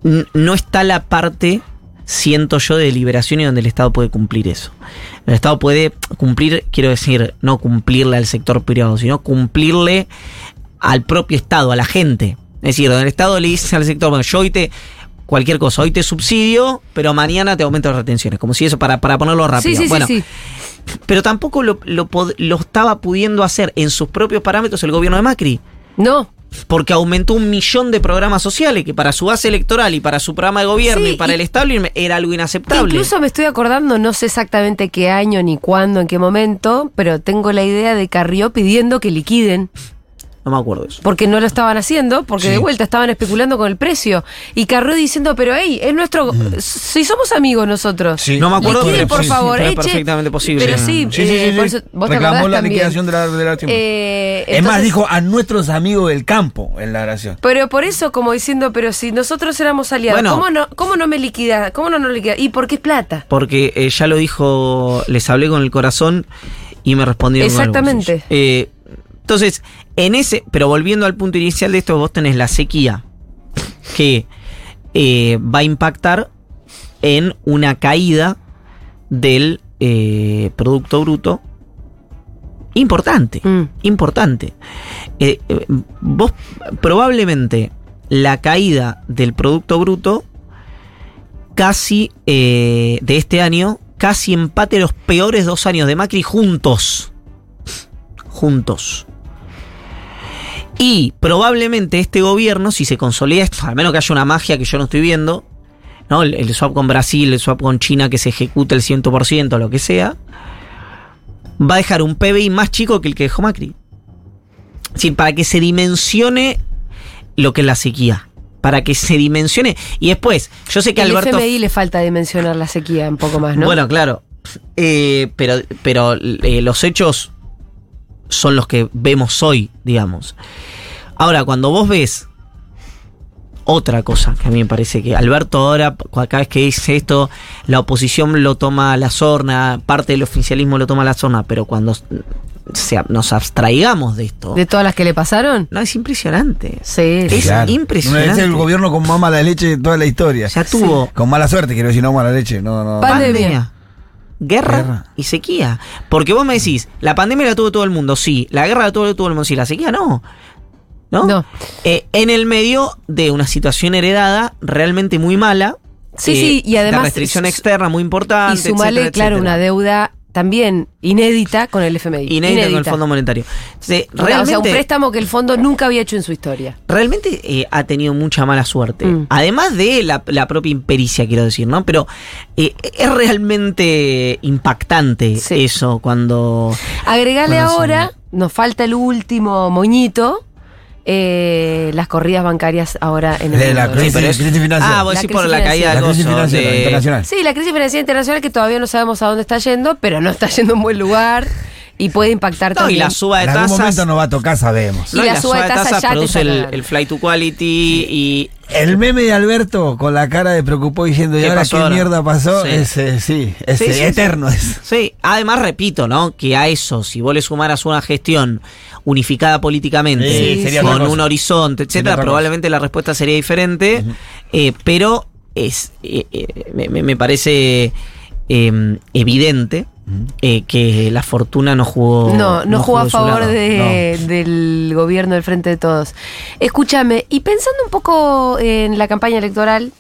no está la parte, siento yo, de deliberación y donde el Estado puede cumplir eso. El Estado puede cumplir, quiero decir, no cumplirle al sector privado, sino cumplirle al propio Estado, a la gente. Es decir, donde el Estado le dice al sector, bueno, yo hoy te, cualquier cosa, hoy te subsidio, pero mañana te aumento las retenciones, como si eso, para, para ponerlo rápido. Sí, sí, bueno, sí, sí. Pero tampoco lo, lo estaba pudiendo hacer en sus propios parámetros el gobierno de Macri. No. Porque aumentó un millón de programas sociales que para su base electoral y para su programa de gobierno Sí, y para y- el establishment era algo inaceptable. Incluso me estoy acordando, no sé exactamente qué año, ni cuándo, en qué momento, pero tengo la idea de Carrió pidiendo que liquiden. No me acuerdo de eso. Porque no lo estaban haciendo, porque Sí. de vuelta estaban especulando con el precio. Y Carrió diciendo, pero hey, es nuestro. Si somos amigos nosotros. Sí. No me acuerdo, Liquiden, pero por sí, favor. eche. perfectamente posible. Pero sí, Sí, sí, eh, sí, por sí. eso- vos te Reclamó acordás la también. liquidación de la, de la. Eh, es más, dijo a nuestros amigos del campo en la oración. Pero por eso, como diciendo, pero si nosotros éramos aliados, Bueno. ¿cómo, no, ¿cómo no me liquida? ¿Cómo no nos liquida? ¿Y por qué es plata? Porque eh, ya lo dijo, les hablé con el corazón y me respondieron con el Exactamente. Eh, entonces, en ese, pero volviendo al punto inicial de esto, vos tenés la sequía que eh, va a impactar en una caída del eh, Producto Bruto importante, Mm. importante. Eh, vos probablemente la caída del Producto Bruto casi de este año, casi empate los peores dos años de Macri juntos. Juntos. Y probablemente este gobierno, si se consolida esto, al menos que haya una magia que yo no estoy viendo, ¿no? El, el swap con Brasil, el swap con China que se ejecute el 100%, lo que sea, va a dejar un PBI más chico que el que dejó Macri. Es decir, para que se dimensione lo que es la sequía. Para que se dimensione. Y después, yo sé que El Alberto. FMI le falta dimensionar la sequía un poco más, ¿no? Bueno, claro. Eh, pero pero eh, los hechos son los que vemos hoy, digamos. Ahora, cuando vos ves otra cosa que a mí me parece que Alberto ahora, cada vez que dice esto, la oposición lo toma a la sorna, parte del oficialismo lo toma a la sorna, pero cuando se- nos abstraigamos de esto, ¿De todas las que le pasaron? no, es impresionante. Sí, Es Claro. impresionante. Es el gobierno con más mala leche de toda la historia. Ya tuvo Con mala suerte, quiero decir, no mala leche. No, no. Pandemia. Guerra, Guerra. y sequía. Porque vos me decís, la pandemia la tuvo todo el mundo, sí. La guerra la tuvo todo el mundo, sí. La sequía no. ¿No? No. Eh, en el medio de una situación heredada realmente muy mala. Sí, eh, sí, y además- De restricción externa muy Y importante. sumarle, etcétera, claro, etcétera. una deuda también inédita con el FMI. Inédita con el Fondo Monetario. Entonces, O sea, realmente, un préstamo que el fondo nunca había hecho en su historia. realmente eh, ha tenido mucha mala suerte. Mm. Además de la, la propia impericia, quiero decir, ¿no? Pero eh, es realmente impactante Sí. eso cuando. Agregale ahora, nos falta el último moñito, eh, las corridas bancarias ahora en el De la mundo, ¿no? crisis, pero es- crisis financiera. Ah, vos La decís por la caída la crisis financiera de- internacional. Sí, la crisis financiera internacional que todavía no sabemos a dónde está yendo, pero no está yendo a un buen lugar y puede impactar No, y también. la suba de En algún tasas. momento nos va a tocar, sabemos. Y no, y la la suba de tasas ya produce el, el flight to quality y. El meme de Alberto con la cara de preocupado diciendo, ¿y ¿Qué ahora qué ahora? mierda pasó? Sí. Ese, sí, sí, eterno es. Sí, además repito, ¿no? Que a eso, si vos le sumaras una gestión unificada políticamente, sería con un horizonte, etcétera, probablemente la respuesta sería diferente. eh, pero es eh, eh, me, parece eh, evidente eh, que la fortuna no jugó. No, no, jugó a favor de- del gobierno del Frente de Todos. Escúchame, y pensando un poco en la campaña electoral,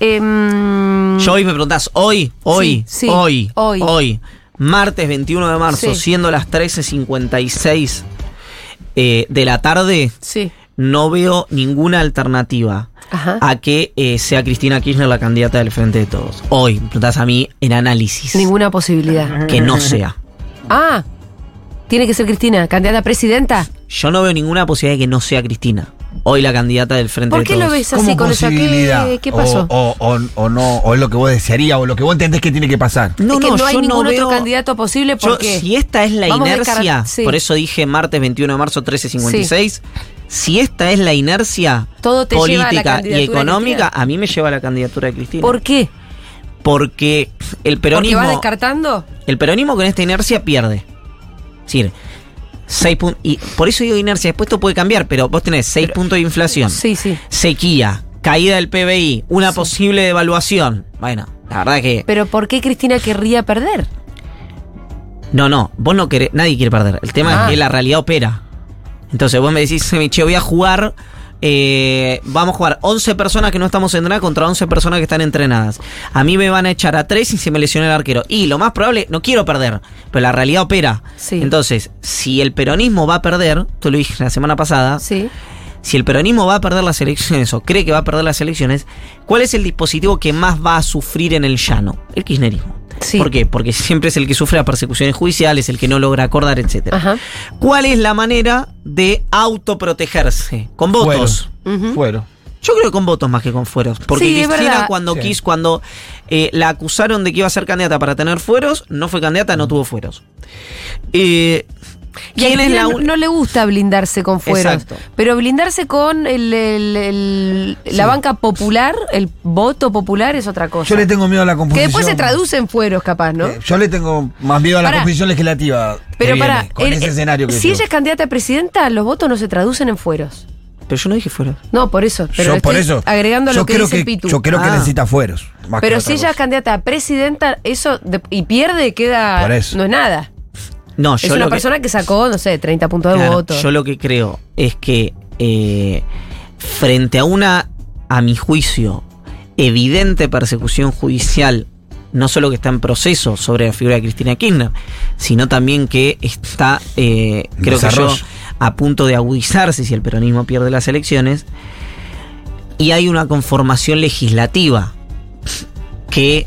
em, Yo hoy me preguntás, hoy, hoy, Sí, sí, hoy, hoy. hoy, martes 21 de marzo, Sí. siendo las 13.56 eh, de la tarde, Sí, no veo ninguna alternativa ajá. a que eh, sea Cristina Kirchner la candidata del Frente de Todos. Hoy, preguntás a mí en análisis. Ninguna posibilidad. Que no sea. Ah, tiene que ser Cristina, candidata a presidenta. Yo no veo ninguna posibilidad de que no sea Cristina. Hoy la candidata del Frente ¿Por de qué Todos. lo ves así con esa? posibilidad. ¿Qué, qué pasó? O, o, o- o no, o es lo que vos desearías, o lo que vos entendés que tiene que pasar. No, es que no, no hay yo ningún no otro veo- candidato posible Yo, porque si esta es la Vamos inercia, sí. por eso dije martes 21 de marzo 13.56, si esta es la inercia Todo te lleva a la política y económica, a mí me lleva a la candidatura de Cristina. ¿por qué? Porque el ¿Porque peronismo, vas descartando? el peronismo con esta inercia pierde. Es decir, seis pun- y por eso digo inercia, después esto puede cambiar, pero vos tenés 6 puntos de inflación, Sí, sí. sequía, caída del PBI, una posible devaluación. Bueno, la verdad que Pero ¿por qué Cristina querría perder? No, no, vos no querés, nadie quiere perder. El tema Ah. es que la realidad opera. Entonces vos me decís, che, voy a jugar, eh, vamos a jugar 11 personas que no estamos entrenadas contra 11 personas que están entrenadas. A mí me van a echar a 3 y se me lesiona el arquero. Y lo más probable, no quiero perder, pero la realidad opera. Sí. Entonces, si el peronismo va a perder, tú lo dije la semana pasada, Sí. Si el peronismo va a perder las elecciones o cree que va a perder las elecciones, ¿cuál es el dispositivo que más va a sufrir en el llano? El kirchnerismo. Sí. ¿Por qué? Porque siempre es el que sufre las persecuciones judiciales, el que no logra acordar, etc. Ajá. ¿Cuál es la manera de autoprotegerse? Con votos. Ujú. Fueron. Yo creo que con votos más que con fueros. Porque Sí, Cristina cuando Sí. quiso, cuando eh, la acusaron de que iba a ser candidata para tener fueros, no fue candidata, no tuvo fueros. Eh, Y a ¿Quién es Cristina la no, un- no le gusta blindarse con fueros. Exacto. Pero blindarse con el, el- el- la banca popular, el voto popular es otra cosa. Yo le tengo miedo a la que composición. después se traduce en fueros, capaz, ¿no? Eh, Yo le tengo más miedo a la Pará. composición legislativa. que Pero viene, para. Con ese escenario que si yo. ella es candidata a presidenta, los votos no se traducen en fueros. Pero yo no dije fueros. No, por eso. Pero yo por eso. agregando yo lo que creo dice que, Pitu. Yo creo que Ah. necesita fueros. que Pero si ella es candidata a presidenta, eso de- y pierde, queda. Por eso. No es nada. No, es una que- persona que sacó, no sé, 30 puntos de voto. Yo lo que creo es que eh, frente a una, a mi juicio, evidente persecución judicial, no solo que está en proceso sobre la figura de Cristina Kirchner, sino también que está, eh, creo que yo, a punto de agudizarse si el peronismo pierde las elecciones, y hay una conformación legislativa que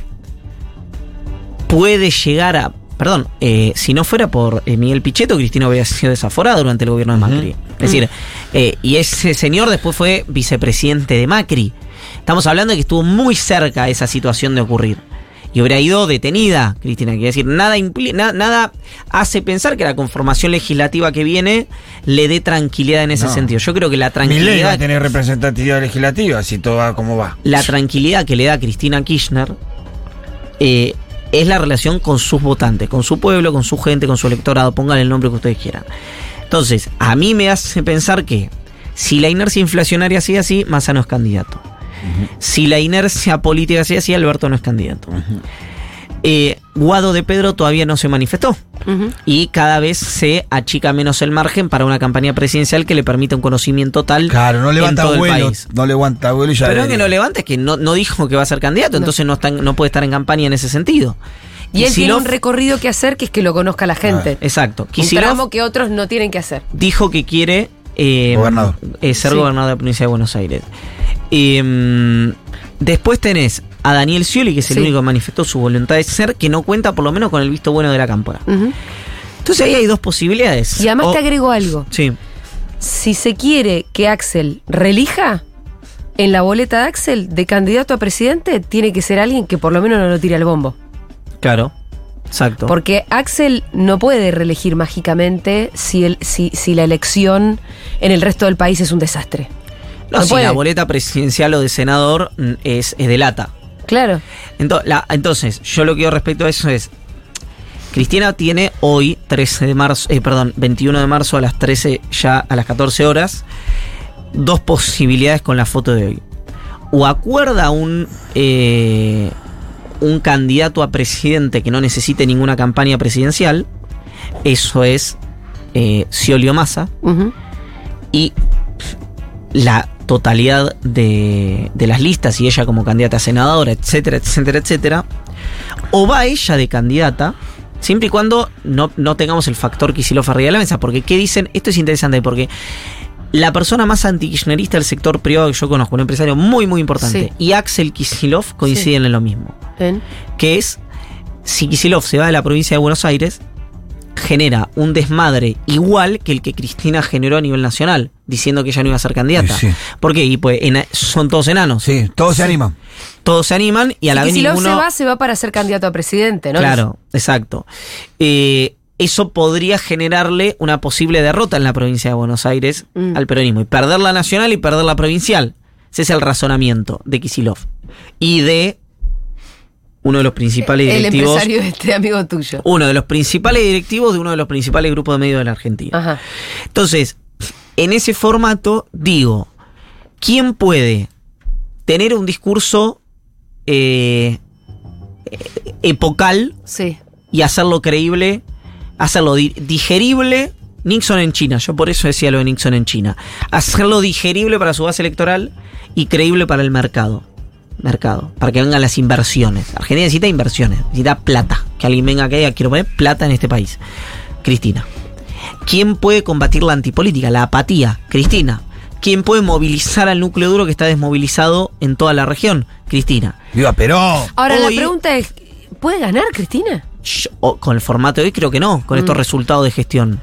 puede llegar a. Perdón, eh, si no fuera por eh, Miguel Pichetto, Cristina hubiera sido desaforada durante el gobierno de Macri. Es decir, eh, y ese señor después fue vicepresidente de Macri. Estamos hablando de que estuvo muy cerca esa situación de ocurrir. Y hubiera ido detenida, Cristina. Quiere decir, nada, na- nada hace pensar que la conformación legislativa que viene le dé tranquilidad en ese No. sentido. Yo creo que la Mi ley va a tranquilidad tener representatividad legislativa si todo va como va. la tranquilidad que le da Cristina Kirchner eh, es la relación con sus votantes, con su pueblo, con su gente, con su electorado, pongan el nombre que ustedes quieran. Entonces, a mí me hace pensar que si la inercia inflacionaria sigue así, Massa no es candidato. Si la inercia política sigue así, Alberto no es candidato. Eh, Guado de Pedro todavía no se manifestó y cada vez se achica menos el margen para una campaña presidencial que le permita un conocimiento tal Claro, no en levanta el vuelo. país. No levanta vuelo y ya. Pero que no levante, es que no, no dijo que va a ser candidato, entonces no, está, no puede estar en campaña en ese sentido. Y él tiene un recorrido que hacer que es que lo conozca la gente. Exacto. un Kicillof tramo que otros no tienen que hacer. dijo que quiere eh, Gobernador. eh, ser Sí. gobernador de la provincia de Buenos Aires. Eh, después tenés a Daniel Scioli, que es el Sí. único que manifestó su voluntad de ser, que no cuenta por lo menos con el visto bueno de la cámpora. Entonces ahí hay dos posibilidades. Y además O- te agrego algo. Sí. Si se quiere que Axel relija, en la boleta de Axel de candidato a presidente tiene que ser alguien que por lo menos no lo tire al bombo. Claro. Exacto. Porque Axel no puede reelegir mágicamente si, el, si, si la elección en el resto del país es un desastre. no, no si puede. la boleta presidencial o de senador mm, es, es de lata. Claro. Ento- la- entonces, yo lo que digo respecto a eso es. Cristina tiene hoy, 13 de marzo, eh, perdón, 21 de marzo a las 13, ya a las 14 horas, dos posibilidades con la foto de hoy. O acuerda un, eh, un candidato a presidente que no necesite ninguna campaña presidencial, eso es eh, Scioli o Massa, y la totalidad de, de las listas y ella como candidata a senadora, etcétera, etcétera, etcétera, o va ella de candidata, siempre y cuando no, no tengamos el factor Kicillof arriba de la mesa, porque ¿qué dicen? Esto es interesante porque la persona más anti-kirchnerista del sector privado que yo conozco, un empresario muy, muy importante, Sí. y Axel Kicillof coinciden en lo mismo, ¿Ven? que es, si Kicillof se va de la provincia de Buenos Aires, genera un desmadre igual que el que Cristina generó a nivel nacional, diciendo que ella no iba a ser candidata. Sí, sí. ¿Por qué? Y pues son todos enanos. Sí, todos se animan. Todos se animan y a la Si vez Kicillof ninguno. se va, se va para ser candidato a presidente, ¿no? Claro, exacto. Eh, eso podría generarle una posible derrota en la provincia de Buenos Aires Mm. al peronismo. Y perder la nacional y perder la provincial. Ese es el razonamiento de Kisilov. Y de uno de los principales El directivos. empresario este amigo tuyo. Uno de los principales directivos de uno de los principales grupos de medios de la Argentina. Ajá. Entonces, en ese formato, digo, ¿quién puede tener un discurso eh, epocal Sí. y hacerlo creíble, hacerlo di- digerible? Nixon en China, yo por eso decía lo de Nixon en China. Hacerlo digerible para su base electoral y creíble para el mercado. Mercado, para que vengan las inversiones. Argentina necesita inversiones, necesita plata. Que alguien venga acá y diga, quiero poner plata en este país. Cristina. ¿Quién puede combatir la antipolítica, la apatía? Cristina. ¿Quién puede movilizar al núcleo duro que está desmovilizado en toda la región? Cristina. Viva Perón. Ahora Hoy- la pregunta es, ¿puede ganar Cristina? Yo- o- con el formato de hoy creo que no, con estos Mm. resultados de gestión.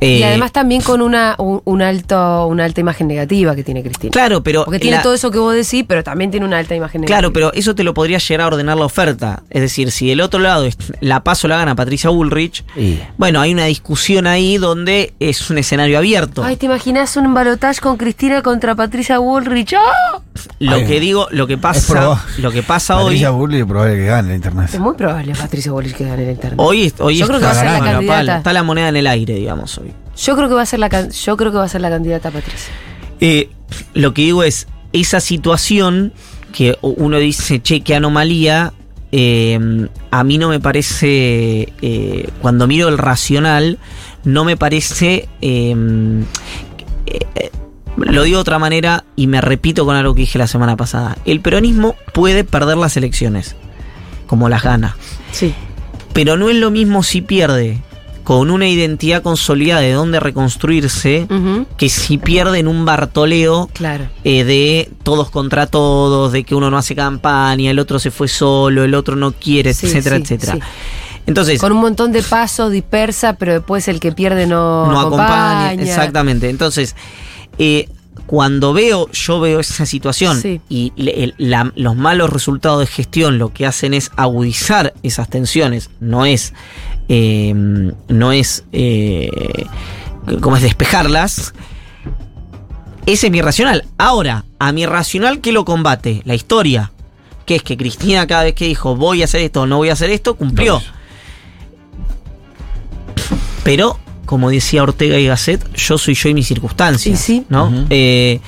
Y Eh, además también con una, un, un alto, una alta imagen negativa que tiene Cristina. Claro, pero. Porque tiene la- todo eso que vos decís, pero también tiene una alta imagen negativa. Claro, pero eso te lo podría llegar a ordenar la oferta. Es decir, si del otro lado la paso la gana Patricia Bullrich, bueno, hay una discusión ahí donde es un escenario abierto. Ay, ¿te imaginas un balotaje con Cristina contra Patricia Bullrich? ¡Ah! Lo Ay, que digo, lo que pasa, lo que pasa hoy. Patricia Burley es probable que gane la internet. Es muy probable Patricia Bullrich que gane el internet. Hoy, hoy Yo creo que va a ser la está, candidata. está la moneda en el aire, digamos, hoy. Yo creo que va a ser la yo creo que va a ser la candidata Patricia. Eh, lo que digo es, esa situación que uno dice, che, qué anomalía, eh, a mí no me parece, eh, cuando miro el racional, no me parece... eh, eh, lo digo de otra manera y me repito con algo que dije la semana pasada. El peronismo puede perder las elecciones, como las gana. Sí. Pero no es lo mismo si pierde con una identidad consolidada de dónde reconstruirse que si pierde en un bartoleo Claro. eh, de todos contra todos, de que uno no hace campaña, el otro se fue solo, el otro no quiere, Sí, etcétera, sí, etcétera. sí. Entonces, Con un montón de pasos dispersa, pero después el que pierde no, no acompaña. acompaña. Exactamente. Entonces, eh, cuando veo, yo veo esa situación Sí. y le- el- la- los malos resultados de gestión lo que hacen es agudizar esas tensiones, no es, eh, no es, eh, como es despejarlas. Ese es mi racional. Ahora, a mi racional, ¿qué lo combate? La historia. Que es que Cristina cada vez que dijo voy a hacer esto o no voy a hacer esto, cumplió. No. Pero, como decía Ortega y Gasset, yo soy yo y mis circunstancias. Sí, sí. ¿no? Eh,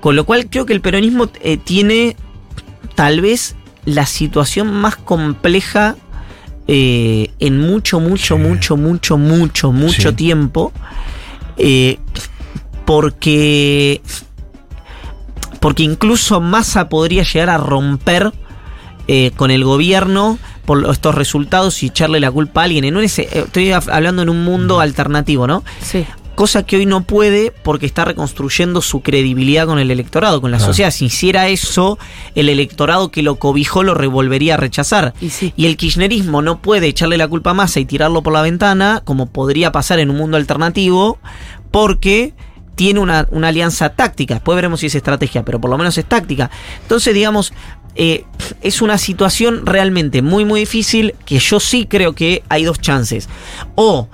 con lo cual creo que el peronismo eh, tiene tal vez la situación más compleja eh, en mucho, mucho, Sí. mucho, mucho, mucho, mucho Sí. tiempo. eh, porque. Porque incluso Massa podría llegar a romper eh, con el gobierno por estos resultados y echarle la culpa a alguien. En un ese- estoy hab- hablando en un mundo alternativo, ¿no? Sí. Cosa que hoy no puede porque está reconstruyendo su credibilidad con el electorado, con la Claro. sociedad. Si hiciera eso, el electorado que lo cobijó lo revolvería a rechazar. Y sí. Y el kirchnerismo no puede echarle la culpa a Massa y tirarlo por la ventana, como podría pasar en un mundo alternativo, porque tiene una, una alianza táctica. Después veremos si es estrategia, pero por lo menos es táctica. Entonces, digamos, eh, es una situación realmente muy, muy difícil que yo sí creo que hay dos chances. O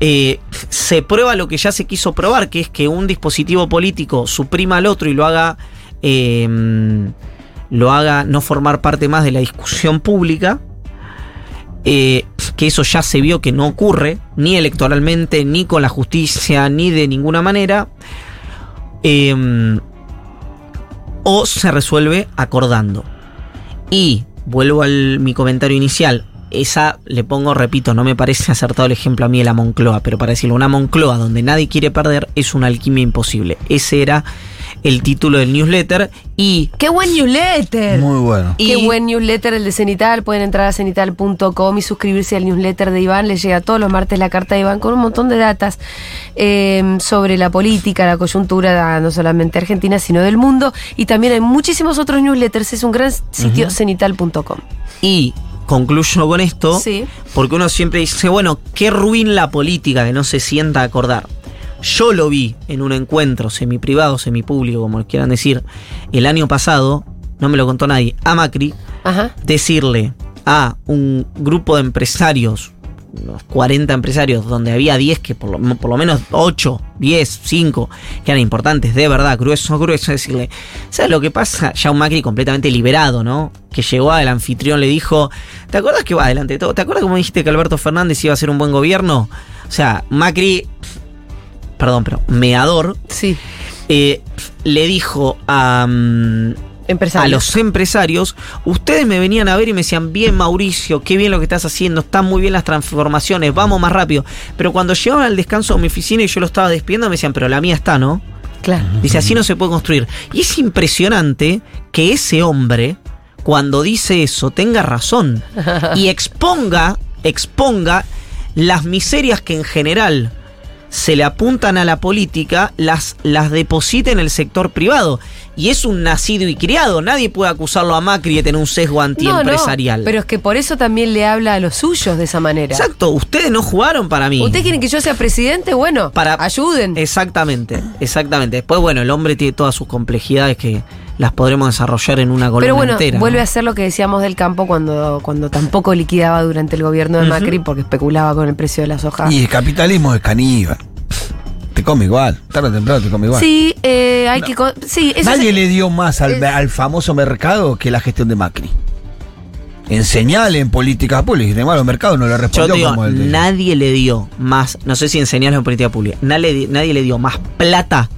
eh, se prueba lo que ya se quiso probar, que es que un dispositivo político suprima al otro y lo haga... eh, lo haga no formar parte más de la discusión pública, eh, que eso ya se vio que no ocurre, ni electoralmente, ni con la justicia, ni de ninguna manera, eh, o se resuelve acordando. Y vuelvo a mi comentario inicial. Esa, le pongo, repito, no me parece acertado el ejemplo a mí de la Moncloa, pero para decirlo, una Moncloa donde nadie quiere perder es una alquimia imposible. Ese era el título del newsletter y ¡Qué buen newsletter! Muy bueno. Qué Y- buen newsletter el de Cenital. Pueden entrar a cenital.com y suscribirse al newsletter de Iván. Les llega todos los martes la carta de Iván con un montón de datas eh, sobre la política, la coyuntura, no solamente argentina, sino del mundo. Y también hay muchísimos otros newsletters. Es un gran sitio, cenital.com. Y concluyo con esto, Sí. porque uno siempre dice, bueno, qué ruin la política que no se sienta a acordar. Yo lo vi en un encuentro semiprivado, semipúblico, como quieran decir, el año pasado, no me lo contó nadie, a Macri, Ajá. decirle a un grupo de empresarios, unos 40 empresarios, donde había 10 que por lo, por lo menos 8, 10, 5, que eran importantes, de verdad, grueso, grueso, decirle, ¿sabes lo que pasa? Ya un Macri completamente liberado, ¿no? Que llegó al anfitrión, le dijo, ¿te acuerdas que va adelante de todo? ¿Te acuerdas cómo dijiste que Alberto Fernández iba a ser un buen gobierno? O sea, Macri, perdón, pero meador, Sí. eh, le dijo a... mm, A los empresarios, ustedes me venían a ver y me decían, bien Mauricio, qué bien lo que estás haciendo, están muy bien las transformaciones, vamos más rápido. Pero cuando llegaban al descanso de mi oficina y yo lo estaba despidiendo, me decían, pero la mía está, ¿no? Claro. Dice, así no se puede construir. Y es impresionante que ese hombre, cuando dice eso, tenga razón y exponga, exponga las miserias que en general se le apuntan a la política, las, las deposita en el sector privado. Y es un nacido y criado. Nadie puede acusarlo a Macri de tener un sesgo No, antiempresarial. no, pero es que por eso también le habla a los suyos de esa manera. Exacto, ustedes no jugaron para mí. ¿Ustedes quieren que yo sea presidente? Bueno, Para- ayuden. Exactamente, exactamente. Después, bueno, el hombre tiene todas sus complejidades que las podremos desarrollar en una columna Pero bueno, entera. vuelve ¿no? a ser lo que decíamos del campo cuando, cuando tampoco liquidaba durante el gobierno de Macri porque especulaba con el precio de la soja. Y el capitalismo es caníbal. Te come igual. Tarde o temprano te come igual. Sí, eh, hay que. Sí, eso Nadie es- le dio más al, es- al famoso mercado que la gestión de Macri. En señal, en políticas públicas. Embargo, el mercado no le respondió digo, como el de- nadie le dio más, no sé si en señales o en política pública, nadie, nadie le dio más plata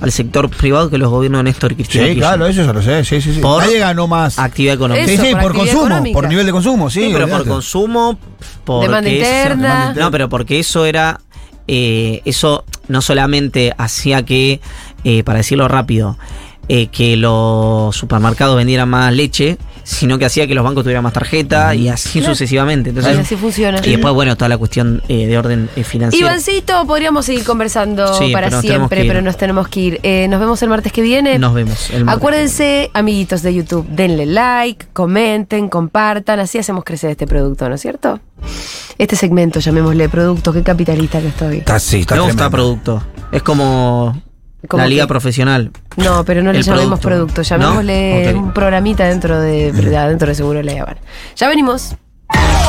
al sector privado que los gobiernos de Néstor Cristina. Sí, Kirchner. claro, eso ya lo sé. Sí, sí, sí. Por Nadie ganó más. Actividad económica. Sí, Eso, sí, por por consumo, económica. por nivel de consumo, sí. Sí, pero por consumo, porque Demanda eso- interna. No, pero porque eso era. eh, eso no solamente hacía que, eh, para decirlo rápido, eh, que los supermercados vendieran más leche, sino que hacía que los bancos tuvieran más tarjeta y así Claro. sucesivamente. Y Entonces, así funciona. y después, bueno, toda la cuestión eh, de orden eh, financiero. Ivancito, podríamos seguir conversando Sí, para pero siempre, pero nos tenemos que ir. Eh, nos vemos el martes que viene. Nos vemos. el martes. Acuérdense, amiguitos de YouTube, denle like, comenten, compartan, así hacemos crecer este producto, ¿no es cierto? Este segmento, llamémosle producto, qué capitalista que estoy. Está, sí, está Me gusta tremendo. producto. Es como, Como la liga que- profesional. No, pero no le llamemos producto. producto, ¿No? llamémosle Ok. un programita dentro de, dentro de Seguro La Habana. Ya venimos.